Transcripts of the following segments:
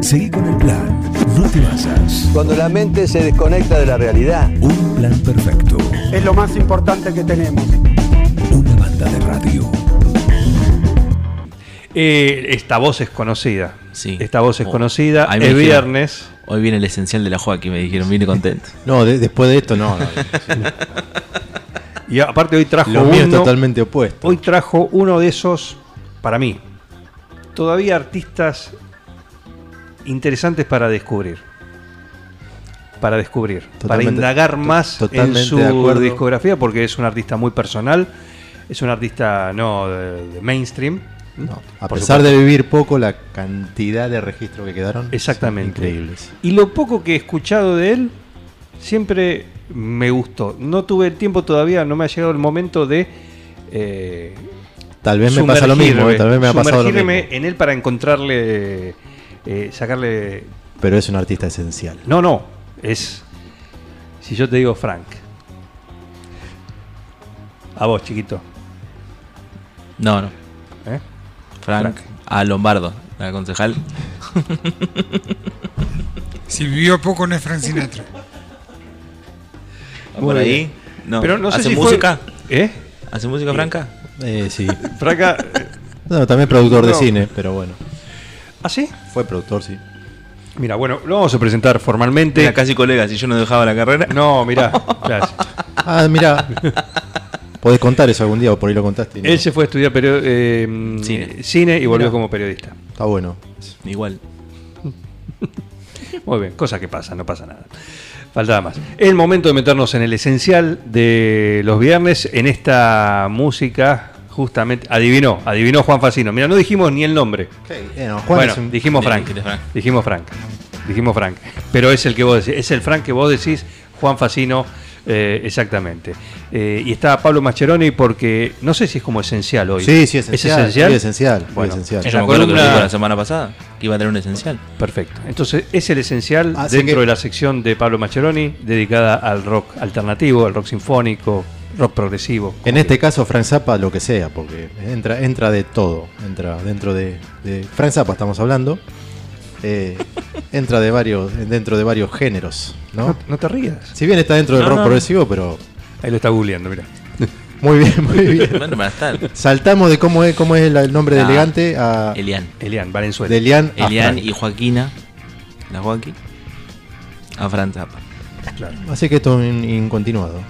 Seguí con el plan. No te basas. Cuando la mente se desconecta de la realidad. Un plan perfecto. Es lo más importante que tenemos. Una banda de radio. Eh, esta voz es conocida. Sí. Esta voz es Oh, conocida. dijeron. viernes. Hoy viene el esencial de la Joaquín, me dijeron, vine contento. No, de- después de esto no. no. Y aparte hoy trajo Lo mío es uno- totalmente opuesto. Hoy trajo uno de esos, para mí, todavía artistas interesantes para descubrir. Para descubrir, para indagar más en su de discografía, porque es un artista muy personal, es un artista no de, de mainstream. No, a pesar supuesto. de vivir poco, la cantidad de registros que quedaron son Exactamente. increíbles. Y lo poco que he escuchado de él, siempre me gustó. No tuve el tiempo todavía, no me ha llegado el momento de... eh, Tal vez me pasa lo mismo, eh, tal vez me ha pasado lo mismo. en él para encontrarle, eh, sacarle... Pero es un artista esencial. No, no, es... Si yo te digo Frank. A vos, chiquito. No, no. ¿eh? Frank, a Lombardo, la concejal. Si vivió poco no es Frank Sinatra. ¿Va Muy por ahí? bien. No. Pero no sé ¿Hace fue- música? ¿Eh? ¿Hace música franca? Eh, sí. Franca... No, también productor de cine, pero bueno. ¿Ah, sí? Fue productor, sí. Mira, bueno, lo vamos a presentar formalmente. Era casi colega, si yo no dejaba la carrera. No, mirá, gracias. Ah, mira. Podés contar eso algún día o por ahí lo contaste. no. Él se fue a estudiar perio- eh, Cine. cine. y volvió Mirá. como periodista. Está bueno. Igual. Muy bien, cosa que pasa, no pasa nada. Faltaba más. Es el momento de meternos en el esencial de los viernes, en esta música, justamente. Adivinó, adivinó Juan Facino. Mira, no dijimos ni el nombre. Eh, no, Juan bueno, es un- dijimos Frank. Dijimos Frank. Dijimos Frank. Pero es el que vos decís, es el Frank que vos decís, Juan Facino, eh, exactamente. Eh, y está Pablo Mascheroni porque no sé si es como esencial hoy. Sí, sí, esencial. ¿Es esencial? Sí, esencial. sí, Bueno, esencial. en Yo la me acuerdo que lo columna- dijo la semana pasada, que iba a tener un esencial. Perfecto. Entonces, es el esencial Así dentro que- de la sección de Pablo Mascheroni dedicada al rock alternativo, al rock sinfónico, rock progresivo. En este caso, Frank Zappa, lo que sea, porque entra, entra de todo. Entra dentro de, de Frank Zappa, estamos hablando. Eh, entra de varios, dentro de varios géneros, No, ¿no? no te rías. Si bien está dentro del No, rock no. progresivo, pero Ahí lo está googleando, mira. muy bien, muy bien. Bueno. Saltamos de cómo es, cómo es el, nombre de Ah, elegante a Elian. Elian Valenzuela. de Elian a Elian Frank. y Joaquina, la Joaquín, a Fran Zappa. Claro. Así que esto es incontinuado.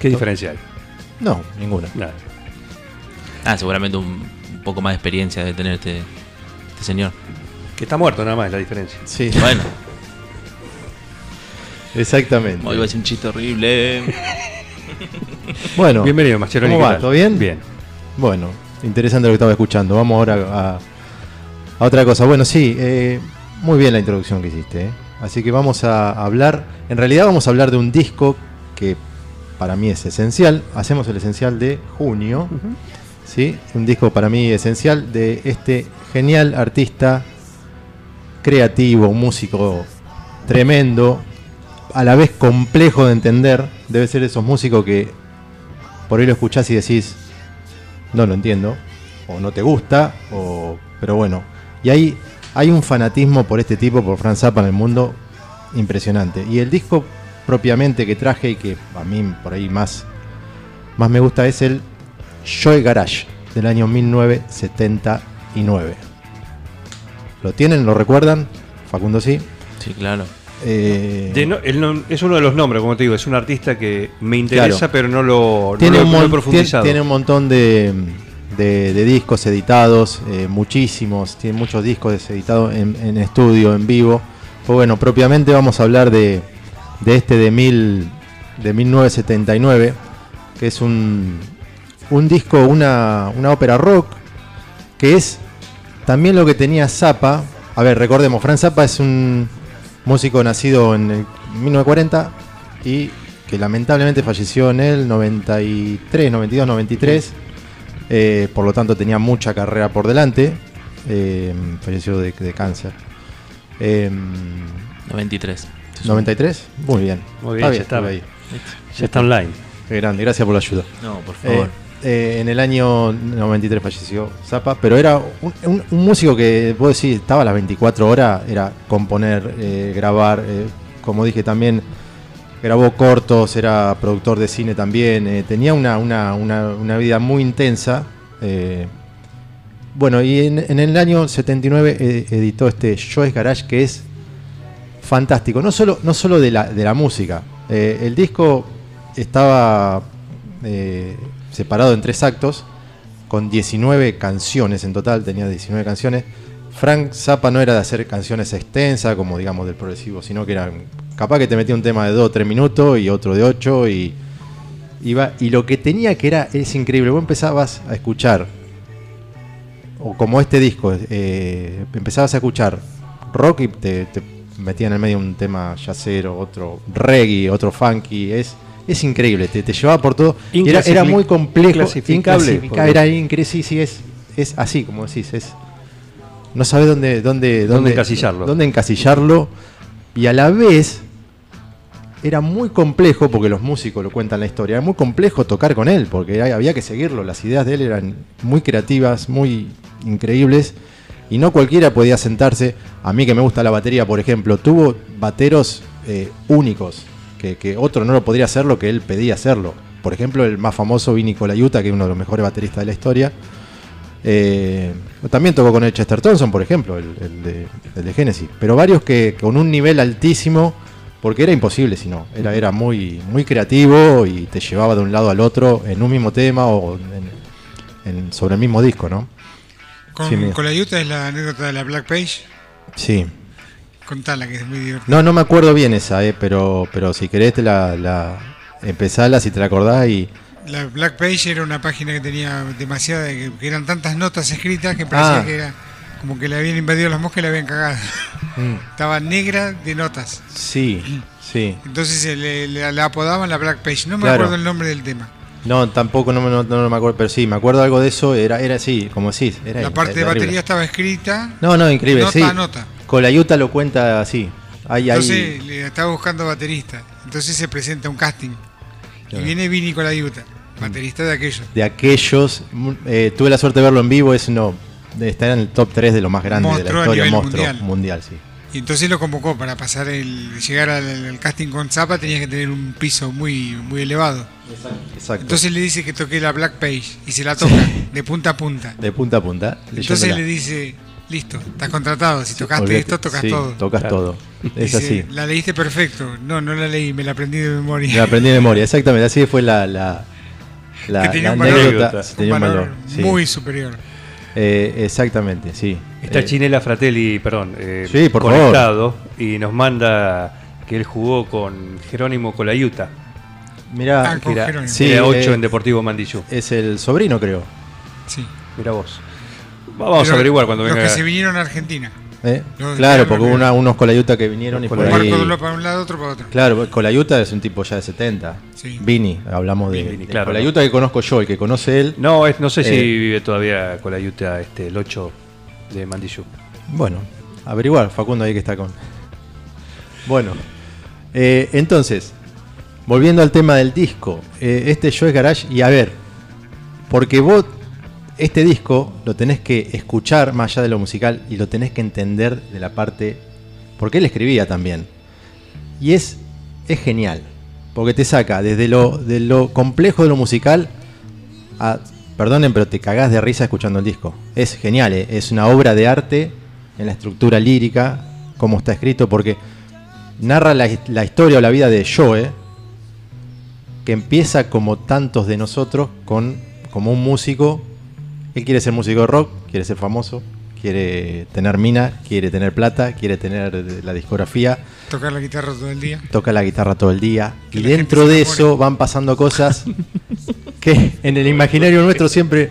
¿Qué diferencia hay? No, ninguna. Nada. Ah, seguramente un, un poco más de experiencia de tener este, este señor. Que está muerto nada más es la diferencia. Sí, Bueno, exactamente. hoy va a ser un chiste horrible. Bueno, Bienvenido, Mascheroni. ¿Cómo ¿qué va? ¿Todo bien? Bien. Bueno, interesante lo que estaba escuchando. Vamos ahora a, a otra cosa. Bueno, sí, eh, muy bien la introducción que hiciste. eh. Así que vamos a hablar, en realidad vamos a hablar de un disco que para mí es esencial. Hacemos el esencial de junio. ¿sí? Un disco para mí esencial de este genial artista creativo, músico tremendo, a la vez complejo de entender. Debe ser esos músicos que por ahí lo escuchás y decís, no lo entiendo, o no te gusta, o pero bueno. Y hay, hay un fanatismo por este tipo, por Franz Zappa en el mundo, impresionante. Y el disco propiamente que traje y que a mí por ahí más, más me gusta es el Joy Garage del año 1979. ¿Lo tienen? ¿Lo recuerdan? Facundo sí. Sí, claro. Eh, De no- es uno de los nombres, como te digo, es un artista que me interesa, Claro. pero no lo, no tiene, lo- un no lo he mon- profundizado. tiene- tiene un montón de, de- de discos editados, eh, muchísimos, tiene muchos discos editados en, en estudio, en vivo. Pues bueno, propiamente vamos a hablar de, de este de, mil, de 1979, que es un, un disco, una, una ópera rock, que es también lo que tenía Zappa. A ver, recordemos, Franz Zappa es un músico nacido en el 1940 y que lamentablemente falleció en el 93, 92, 93. eh, por lo tanto tenía mucha carrera por delante. eh, falleció de, de cáncer. Eh, 93. 93, muy bien. Muy bien, ya está. ahí. Ya está online. Qué grande, gracias por la ayuda. No, por favor. Eh, eh, en el año 93 falleció Zappa, pero era un, un- un músico que, puedo decir, estaba a las 24 horas, era componer, eh, grabar, eh, como dije también, grabó cortos, era productor de cine también, eh, tenía una, una- una- una vida muy intensa. eh, bueno, y en, en el año 79 eh, editó este Joyce Garage que es fantástico, no solo, no solo de, la, de la música. Eh, el disco estaba eh, separado en tres actos, con 19 canciones en total, tenía 19 canciones. Frank Zappa no era de hacer canciones extensas, como digamos del progresivo, sino que era capaz que te metía un tema de 2 o 3 minutos y otro de 8 y, iba, y lo que tenía que era, es increíble, vos empezabas a escuchar, o como este disco, eh, empezabas a escuchar rock y te metía en el medio un tema jazzero, otro reggae, otro funky, es, es increíble, te, te llevaba por todo. Era, era muy complejo, porque- era increíble, sí, sí, es, es así como decís, es... No sabes dónde, dónde, Dónde encasillarlo. Dónde encasillarlo. Y a la vez era muy complejo, porque los músicos lo cuentan la historia, era muy complejo tocar con él, porque había que seguirlo. Las ideas de él eran muy creativas, muy increíbles, y no cualquiera podía sentarse. A mí que me gusta la batería, por ejemplo, tuvo bateros eh, únicos, que, otro no lo podría hacer lo que él pedía hacerlo. Por ejemplo, el más famoso Vinny Colaiuta, que es uno de los mejores bateristas de la historia. Eh, también tocó con el Chester Thompson, por ejemplo, el, de, el de Genesis. Pero varios que con un nivel altísimo, porque era imposible si no. Era, era muy, muy creativo y te llevaba de un lado al otro en un mismo tema o sobre el mismo disco, ¿no? Con, Sí, mira. con la Utah es la anécdota de la Black Page. Sí. Contala, que es muy divertida. No, no me acuerdo bien esa, eh, pero, pero si querés te la, la empezala si te la acordás y. La Black Page era una página que tenía demasiada, que, eran tantas notas escritas que parecía Ah. que era como que le habían invadido las moscas y le habían cagado. Estaba negra de notas. Sí, sí. Entonces le, le- la apodaban la Black Page. No me Claro. acuerdo el nombre del tema. No, tampoco no, me- no, no me acuerdo, pero sí, me acuerdo algo de eso, era, era así, como decís. Era La parte de terrible. batería estaba escrita. No, no, increíble, nota sí. nota. Colayuta lo cuenta así. Ahí, ahí. Entonces le estaba buscando baterista. Entonces se presenta un casting. Y viene Vini con la Utah, baterista de aquello. de aquellos. eh, tuve la suerte de verlo en vivo, es uno. de estar en el top 3 de lo más grande de la historia, monstruo mundial. mundial, sí. Y entonces lo convocó para pasar el llegar al, al casting con Zappa tenías que tener un piso muy muy elevado. Exacto. Entonces le dice que toque la Black Page y se la toca de punta a punta. de punta a punta. Entonces le dice, listo, estás contratado, si tocaste esto, tocas Sí, todo. Tocas Claro. todo. Es Dice, así. La leíste perfecto. No, no la leí, me la aprendí de memoria. Me la aprendí de memoria, exactamente. Así fue la, la, la, Que tenía la un valor. anécdota. Un Tenía un valor valor. sí. muy superior. Eh, exactamente, sí. Está Eh, Chinela Fratelli, perdón, eh, Sí, por conectado y nos manda que él jugó con Jerónimo Colayuta, Mirá, Ah, era, Jerónimo. Sí, era 8 eh, en Deportivo Mandillú. es el sobrino, creo. Sí. Mira vos. Vamos Pero a averiguar cuando los venga. que se vinieron a Argentina. ¿Eh? Los- Claro, porque hubo los- una- unos colayutas que vinieron y Los por Un ahí. marco de uno para un lado, otro para otro. Claro, Colayuta es un tipo ya de 70. Sí. Vini, hablamos de, Vini, de claro. Colayuta que conozco yo, el que conoce él. No, es- no sé si Eh. vive todavía Colayuta, este, el 8 de. Bueno, averiguar, Facundo ahí que está con. Bueno, eh, entonces, volviendo al tema del disco, eh, este Joe Garage, y a ver, porque vos este disco lo tenés que escuchar más allá de lo musical y lo tenés que entender de la parte. Porque él escribía también. Y es, es genial. Porque te saca desde lo, de lo complejo de lo musical a. Perdonen, pero te cagás de risa escuchando el disco. Es genial, eh, es una obra de arte en la estructura lírica, como está escrito, porque narra la, la historia o la vida de Joe, que empieza como tantos de nosotros, con, como un músico. Él quiere ser músico de rock, quiere ser famoso, quiere tener mina, quiere tener plata, quiere tener eh, la discografía, Tocar la guitarra todo el día. toca la guitarra todo el día. Que Y dentro de eso van pasando cosas que en el imaginario nuestro siempre,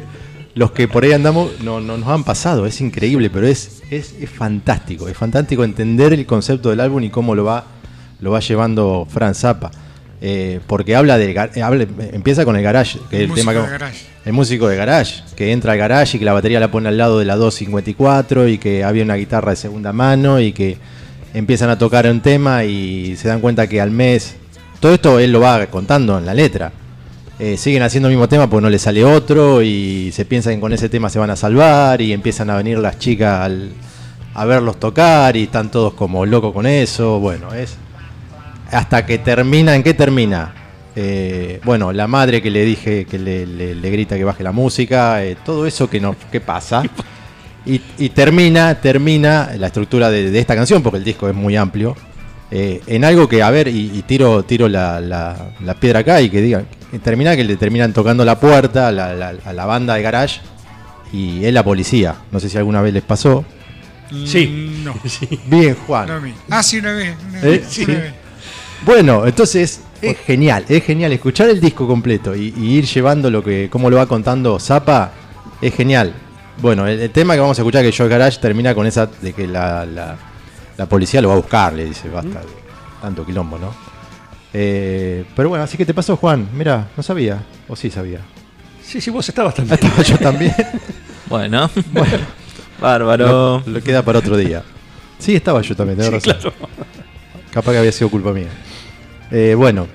los que por ahí andamos, no, no nos han pasado. Es increíble, pero es, es, es fantástico. Es fantástico entender el concepto del álbum y cómo lo va, lo va llevando Franz Zappa. Eh, porque habla de habla, empieza con el garage, que es el tema que, garage. el músico de garage, que entra al garage y que la batería la pone al lado de la 254 y que había una guitarra de segunda mano y que empiezan a tocar un tema y se dan cuenta que al mes, todo esto él lo va contando en la letra, eh, siguen haciendo el mismo tema porque no le sale otro y se piensan que con ese tema se van a salvar y empiezan a venir las chicas al- a verlos tocar y están todos como locos con eso. Bueno, es hasta que termina, ¿en qué termina? Eh, bueno, la madre que le dije que le, le- le grita que baje la música, eh, todo eso que no, que pasa. Y, y termina, termina la estructura de, de esta canción, porque el disco es muy amplio, eh, en algo que, a ver, y, y tiro, tiro la, la- la piedra acá y que digan, termina que le terminan tocando la puerta a la, la- a la banda de garage y es la policía. No sé si alguna vez les pasó. Sí. Mm, No. Bien, Juan. no. Ah, sí, una vez. Una ¿Eh? Sí. una vez. Bueno, entonces es genial, es genial escuchar el disco completo y, y ir llevando lo que, cómo lo va contando Zapa, es genial. Bueno, el, el tema que vamos a escuchar que Joe Garage termina con esa de que la, la- la policía lo va a buscar, le dice, basta, tanto quilombo, ¿no? Eh, pero bueno, así que te pasó Juan, mira, no sabía, o sí sabía. Sí, sí, vos estabas también. Estaba yo también. Bueno. Bárbaro. Lo queda para otro día. Sí, estaba yo también, tenés Sí, razón. Capaz que había sido culpa mía. Eh, bueno.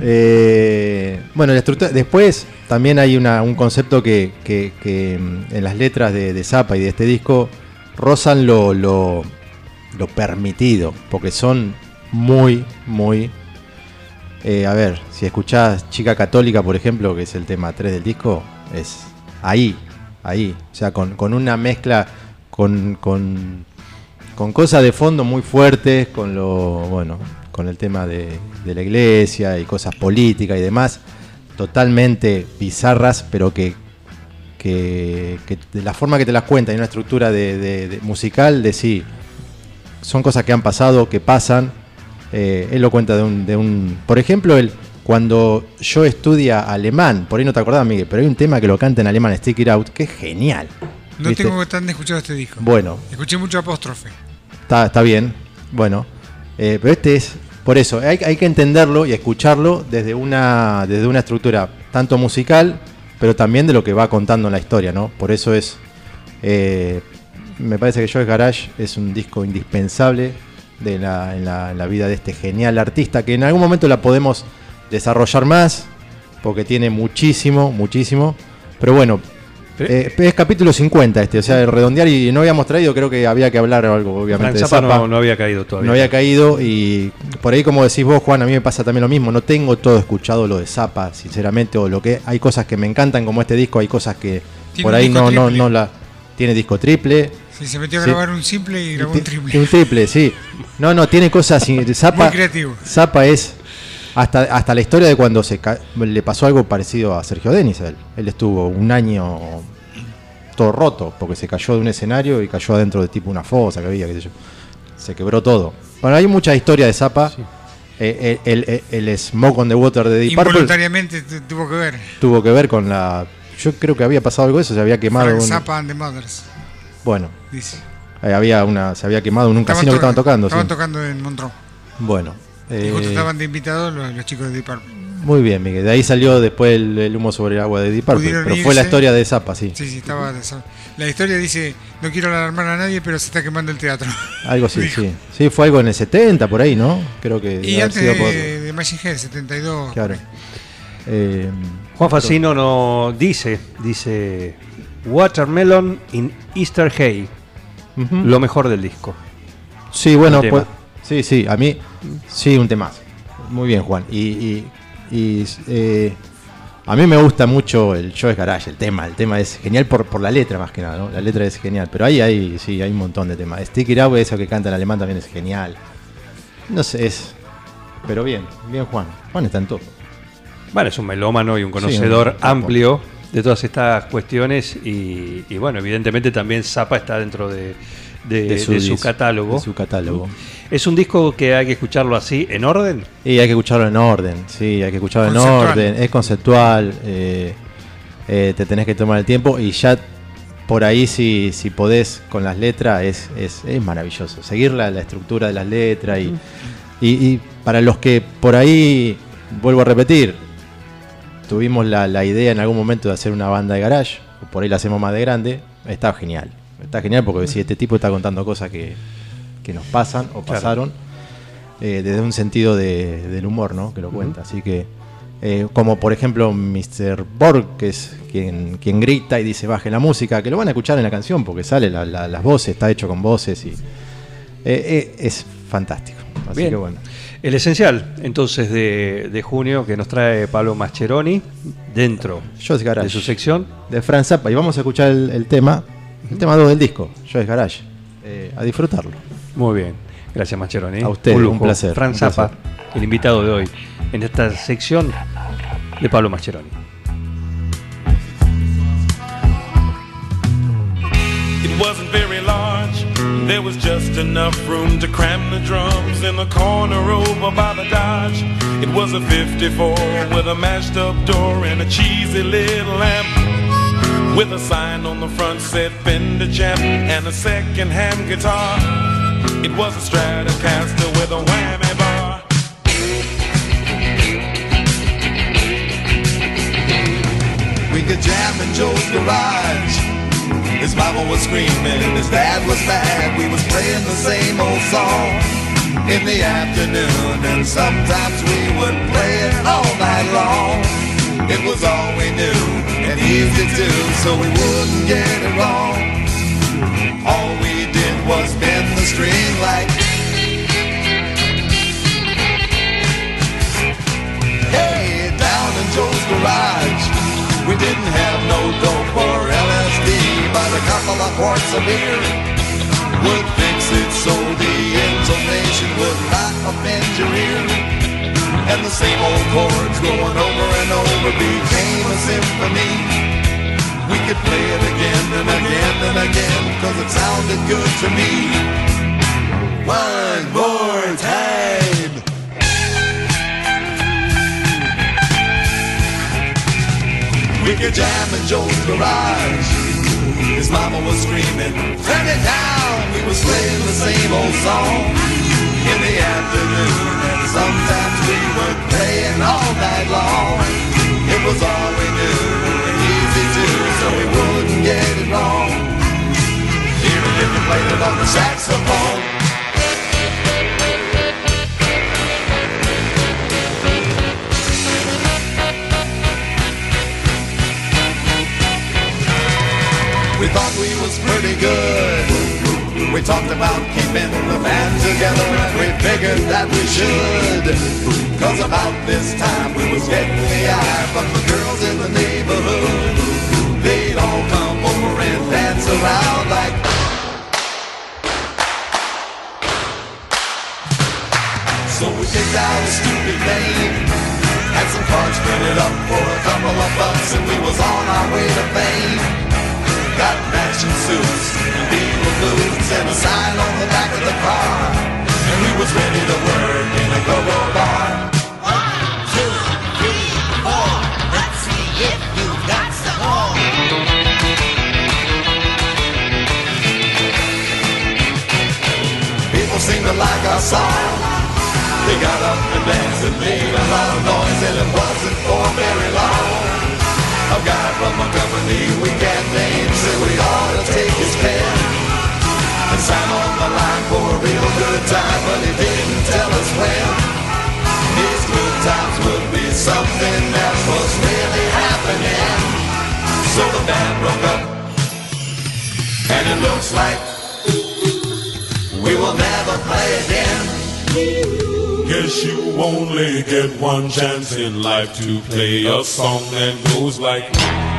eh, bueno, la estructura. Después también hay una- un concepto que, que- que, mm, en las letras de, de Zappa y de este disco rozan lo, lo, lo permitido. Porque son muy, muy. Eh, a ver, si escuchás Chica Católica, por ejemplo, que es el tema 3 del disco, es ahí, ahí. O sea, con, con una mezcla, con, con, cosas de fondo muy fuertes, con lo, bueno, con el tema de, la iglesia y cosas políticas y demás, totalmente bizarras, pero que, que, de la forma que te las cuenta y una estructura de musical de sí, son cosas que han pasado, que pasan. Eh, él lo cuenta de un, de un. Por ejemplo, él, cuando yo estudia alemán, por ahí no te acordás, Miguel, pero hay un tema que lo canta en alemán, Stick It Out, que es genial. No ¿viste? tengo tan escuchado este disco. Bueno, Escuché mucho apóstrofe. Está, está bien, bueno. Eh, pero este es, por eso, hay, hay que entenderlo y escucharlo desde una, desde una estructura tanto musical, pero también de lo que va contando en la historia, ¿no? Por eso es, eh, me parece que Joe Garage es un disco indispensable de la, en, la, en la vida de este genial artista, que en algún momento la podemos desarrollar más, porque tiene muchísimo, muchísimo. Pero bueno, eh, es capítulo 50 este, o sea, el redondear y no habíamos traído, creo que había que hablar algo, obviamente. Frank de Zappa Zappa. no, no había caído todavía. No había caído y por ahí como decís vos, Juan, a mí me pasa también lo mismo. No tengo todo escuchado lo de Zappa, sinceramente, o lo que hay cosas que me encantan como este disco, hay cosas que por ahí no, no, no la tiene disco triple. Sí, se metió a Sí. grabar un simple y grabó un triple. Un triple, sí. No, no, tiene cosas. Zappa, Muy creativo. Zappa es hasta, hasta la historia de cuando se le pasó algo parecido a Sergio Denis. a Él. él estuvo un año todo roto porque se cayó de un escenario y cayó adentro de tipo una fosa que había, qué sé yo. Se quebró todo. Bueno, hay mucha historia de Zappa. Eh, el, el- el Smoke on the Water de Deep Involuntariamente tu- tuvo que ver. tuvo que ver con la. Yo creo que había pasado algo de eso, se había quemado. Frank un- Zappa and the Mothers, bueno, dice. eh, había una, se había quemado en un Estaban casino que estaban to- tocando. Estaban sí. tocando en Montreux. Bueno. Y justo eh, estaban de invitados los, los chicos de Deep Purple. Muy bien, Miguel. De ahí salió después el, el humo sobre el agua de Deep Purple. Pudieron Pero fue la historia de Zappa, sí. Sí, sí, estaba. de La historia dice: No quiero alarmar a nadie, pero se está quemando el teatro. Algo así, sí. Sí, fue algo en el 70, por ahí, ¿no? Creo que. Y antes sido por- de, de Machine Head, 72. Claro. Eh, Juan Facino no dice, dice Watermelon in Easter Hay, lo mejor del disco. Sí, bueno, tema. pues, sí, sí, a mí, sí, un temazo. Muy bien, Juan. Y, y- y, eh, a mí me gusta mucho el Joe's Garage, el tema. El tema es genial por, por la letra más que nada, ¿no? La letra es genial. Pero ahí hay, sí, hay un montón de temas. Stick It Out, eso que canta en alemán también es genial. No sé, es... Pero bien, bien Juan. Juan está en todo. Bueno, es un melómano y un Sí, conocedor un amplio de todas estas cuestiones y, y bueno, evidentemente también Zappa está dentro de, de- de su, catálogo. de su catálogo. Es un disco que hay que escucharlo así, en orden. Y hay que escucharlo en orden, sí, hay que escucharlo en orden, es conceptual, eh, eh, te tenés que tomar el tiempo y ya por ahí si, si podés con las letras es, es, es maravilloso, seguir la, la estructura de las letras y, y, y para los que por ahí, vuelvo a repetir, tuvimos la, la idea en algún momento de hacer una banda de garage, o por ahí la hacemos más de grande, está genial, está genial porque si este tipo está contando cosas que, que nos pasan o Claro. pasaron, eh, desde un sentido de- del humor, ¿no? Que lo cuenta. Así que eh, como por ejemplo Mr. Borg, que es quien, quien grita y dice baje la música, que lo van a escuchar en la canción porque sale la- la- las voces, está hecho con voces y eh, es fantástico. Así Bien. que bueno. El esencial, entonces, de, de junio que nos trae Pablo Mascheroni dentro Joyce Garage. de su sección. de Franz Zappa y vamos a escuchar el, el tema, el tema 2 del disco, Joyce Garage. Eh, a disfrutarlo. Muy bien. Gracias, Mascheroni. A usted, lujo. un placer, Fran un Zappa, el invitado de hoy, en esta sección de Pablo Mascheroni. It wasn't very large. There was just enough room to cram the drums in the corner over by the Dodge. It was a 54 with a mashed up door and a cheesy little lamp. With a sign on the front said Fender Champ and a second hand guitar. It was a Stratocaster with mama was screaming, his dad was mad. We was playing the same old song in the afternoon, and sometimes we would play it all night long. It was all we knew and easy to, so we wouldn't get it wrong. All we did was bend the string like. Hey, down in Joe's garage, we didn't have no dope or LSD, but a couple of quarts of beer would fix it so the intonation would not offend your ear. And the same old chords going over and over became a symphony. We could play it again and again and again, cause it sounded good to me. One more time. We could jam in Joe's garage. His mama was screaming, turn it down. We was playing the same old song in the afternoon. And sometimes we would play it all night long. It was all we knew Cause about this time we was getting the eye from the girls in the neighborhood. They'd all come over and dance around like So we picked out a stupid name Had some cards printed up for a couple of bucks And we was on our way to fame Got matching suits and beaver boots And a sign on the back of the car And we was ready to work in a go-go bar song They got up and danced and made a lot of noise And it wasn't for very long A guy from a company we can't name Said we ought to take his pen And sign on the line for a real good time But he didn't You only get one chance in life to play a song that goes like.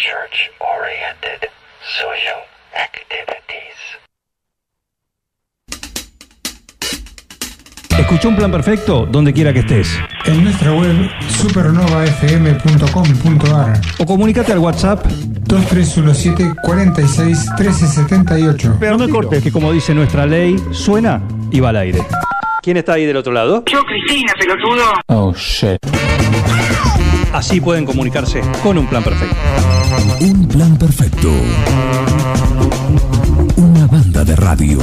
To church-oriented social activities. Escucha un plan perfecto donde quiera que estés. En nuestra web supernovafm.com.ar O comunícate al WhatsApp. 2317 46 1378. Pero no cortes, que como dice nuestra ley, suena y va al aire. ¿Quién está ahí del otro lado? Yo, Cristina, pelotudo. Oh, shit. Así pueden comunicarse con un plan perfecto. Un plan perfecto. Una banda de radio.